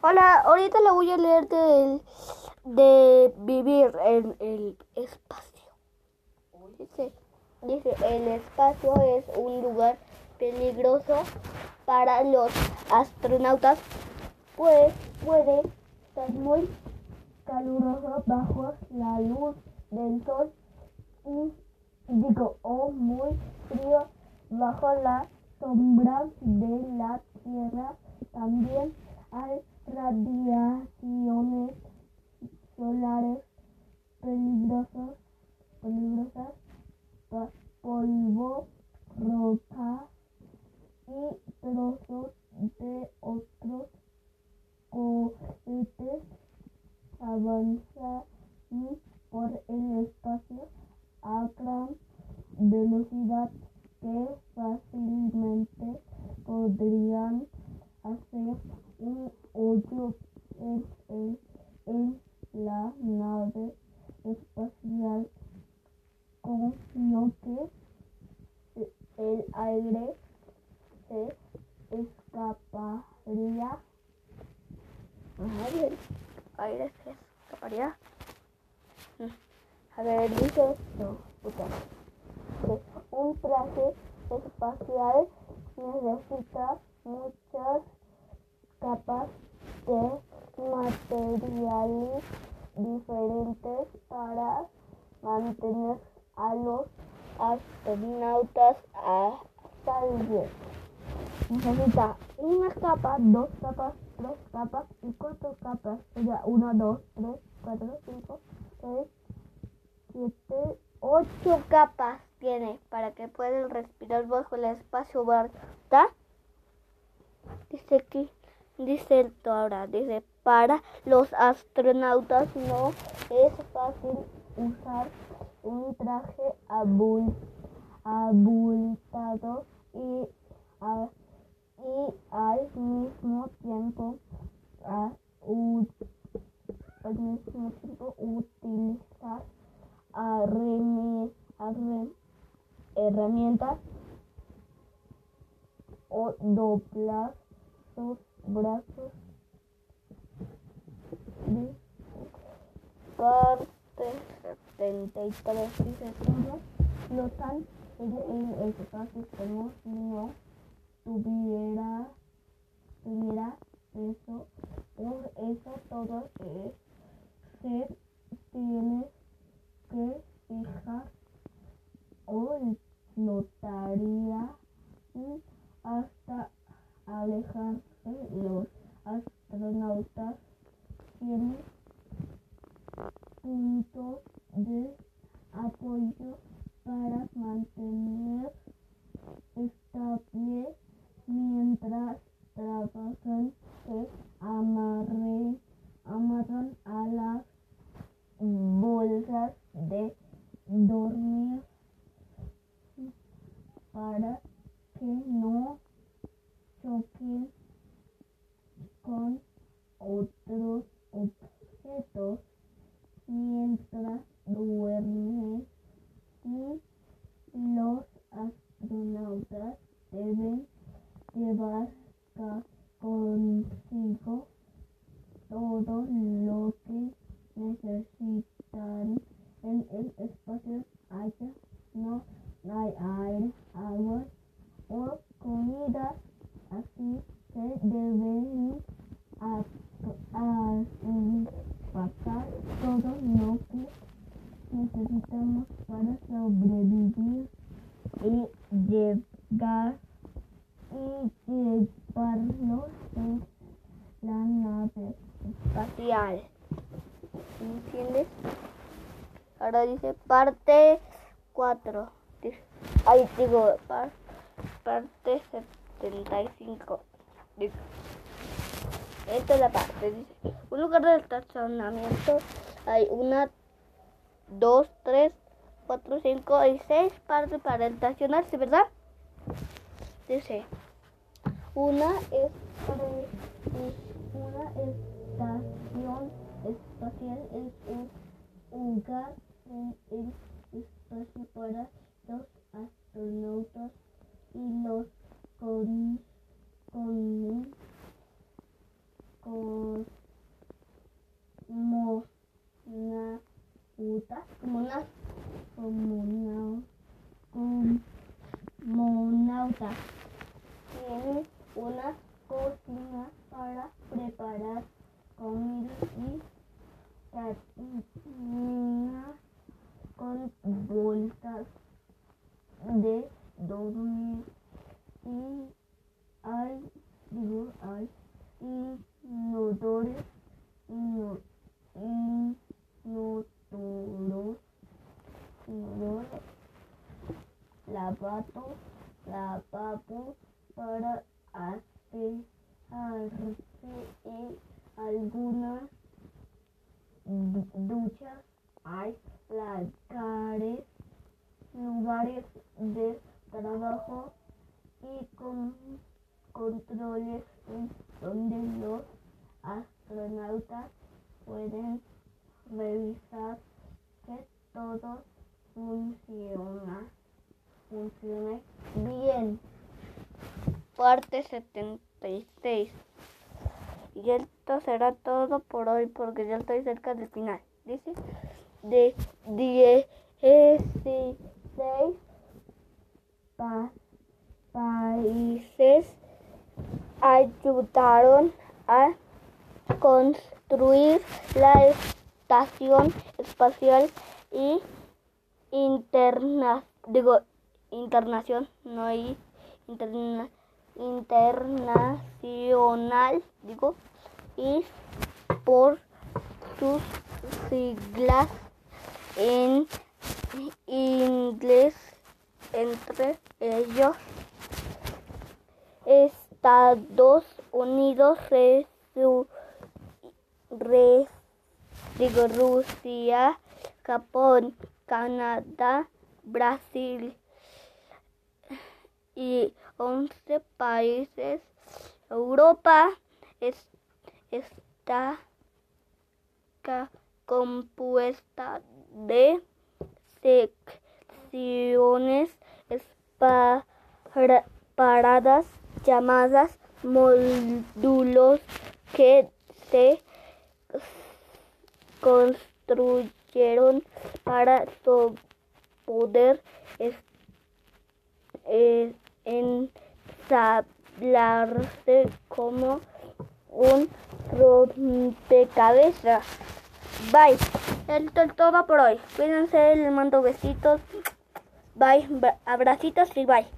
Hola, ahorita le voy a leer del, de vivir en el espacio. Dice, el espacio es un lugar peligroso para los astronautas, pues puede estar muy caluroso bajo la luz del sol y digo, o muy frío bajo la sombra de la Tierra. También hay radiaciones solares peligrosas, peligrosas, polvo, roca y trozos de otros cohetes. Avanzan por el espacio a gran velocidad que fácilmente podrían hacer un hoyo en, en la nave espacial con lo que el aire se escaparía. El aire se escaparía. A ver, dice esto, puta. Un traje espacial necesita muchas capas de materiales diferentes para mantener a los astronautas a salvo. Necesita una capa, dos capas, tres capas y cuatro capas. O sea, uno, dos, tres, cuatro, cinco, seis, siete, ocho capas tiene para que puedan respirar bajo el espacio, ¿verdad? Dice aquí, dice esto ahora, dice, para los astronautas no es fácil usar un traje abultado y, y al mismo tiempo al mismo tiempo utilizar herramientas o doblar brazos parte 73 dice todos flotan en el espacio como si no tuviera eso por eso todo es se tiene que fijar o notaría y hasta los astronautas tienen puntos de apoyo para mantener estable mientras trabajan se amarren, amarran a las bolsas de dormir para que no con otros objetos mientras duermen y los astronautas deben llevar consigo todo lo que necesitan en el espacio. Haya no hay aire, agua o comida, deben pasar todo lo que necesitamos para sobrevivir y llegar y llevarlos en la nave espacial. ¿Entiendes? Ahora dice parte 4. Ahí digo, parte 75. Esta es la parte. Dice, un lugar de estacionamiento hay una, dos, tres, cuatro, cinco y seis partes para estacionarse, ¿verdad? Dice, una es una estación espacial es un lugar en el espacio para los astronautas y los con, con, una cocina para preparar comida y termina con bolsas de dormir y hay, digo, hay inodores, inodoros, inodoros, lavato, lavabo para y algunas duchas hay lugares, lugares de trabajo y con controles donde los astronautas pueden revisar que todo funciona, funcione bien. Parte 76. Y esto será todo por hoy porque ya estoy cerca del final. Dice de 16 pa países ayudaron a construir la estación espacial y interna digo internación no hay interna, internacional digo y por sus siglas en inglés entre ellos Estados Unidos, Rusia, Japón, Canadá, Brasil y 11 países. Europa es, está compuesta de secciones paradas llamadas módulos que se construyeron para poder eh, ensablarse como un rompecabezas. Bye. Esto es todo por hoy. Cuídense, les mando besitos. Bye. Abracitos y bye.